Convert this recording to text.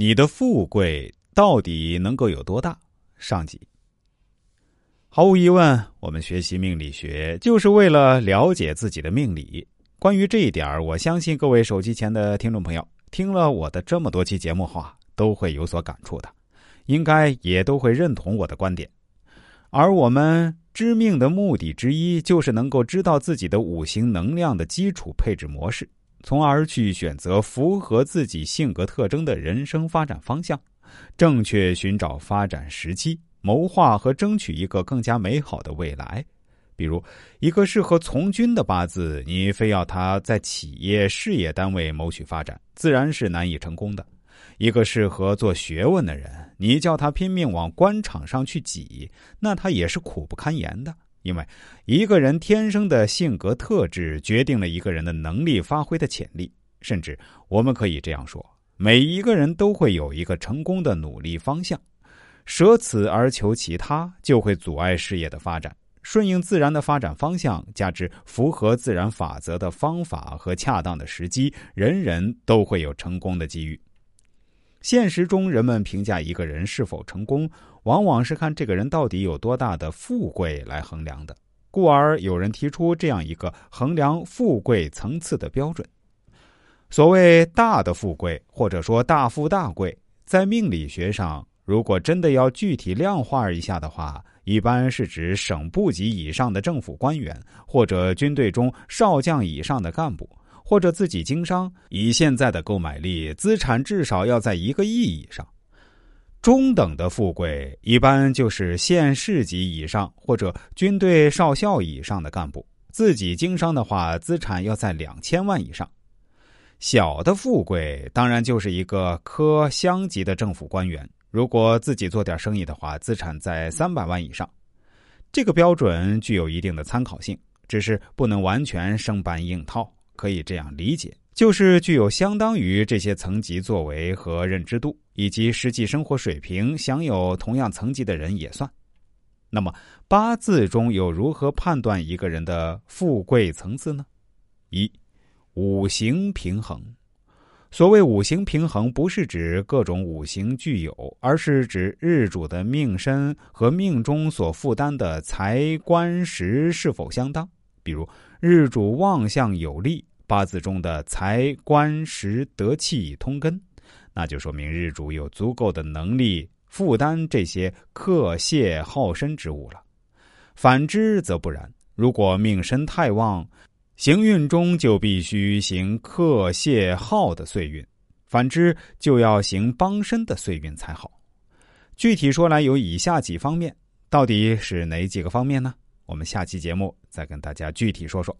你的富贵到底能够有多大？上集。毫无疑问，我们学习命理学就是为了了解自己的命理。关于这一点，我相信各位手机前的听众朋友听了我的这么多期节目后啊，都会有所感触的，应该也都会认同我的观点。而我们知命的目的之一，就是能够知道自己的五行能量的基础配置模式。从而去选择符合自己性格特征的人生发展方向，正确寻找发展时机，谋划和争取一个更加美好的未来。比如，一个适合从军的八字，你非要他在企业事业单位谋取发展，自然是难以成功的；一个适合做学问的人，你叫他拼命往官场上去挤，那他也是苦不堪言的。因为一个人天生的性格特质决定了一个人的能力发挥的潜力，甚至我们可以这样说：每一个人都会有一个成功的努力方向，舍此而求其他，就会阻碍事业的发展。顺应自然的发展方向，加之符合自然法则的方法和恰当的时机，人人都会有成功的机遇。现实中，人们评价一个人是否成功，往往是看这个人到底有多大的富贵来衡量的。故而，有人提出这样一个衡量富贵层次的标准：所谓大的富贵，或者说大富大贵，在命理学上，如果真的要具体量化一下的话，一般是指省部级以上的政府官员，或者军队中少将以上的干部。或者自己经商，以现在的购买力，资产至少要在一个亿以上。中等的富贵，一般就是县市级以上或者军队少校以上的干部。自己经商的话，资产要在两千万以上。小的富贵，当然就是一个科乡级的政府官员。如果自己做点生意的话，资产在三百万以上。这个标准具有一定的参考性，只是不能完全生搬硬套。可以这样理解，就是具有相当于这些层级作为和认知度，以及实际生活水平享有同样层级的人也算。那么八字中又如何判断一个人的富贵层次呢？一，五行平衡。所谓五行平衡，不是指各种五行具有，而是指日主的命身和命中所负担的财官时是否相当。比如日主旺相有利。八字中的财官食德气通根，那就说明日主有足够的能力负担这些克泄耗身之物了。反之则不然，如果命身太旺，行运中就必须行克泄耗的岁运；反之就要行帮身的岁运才好。具体说来，有以下几方面，到底是哪几个方面呢？我们下期节目再跟大家具体说说。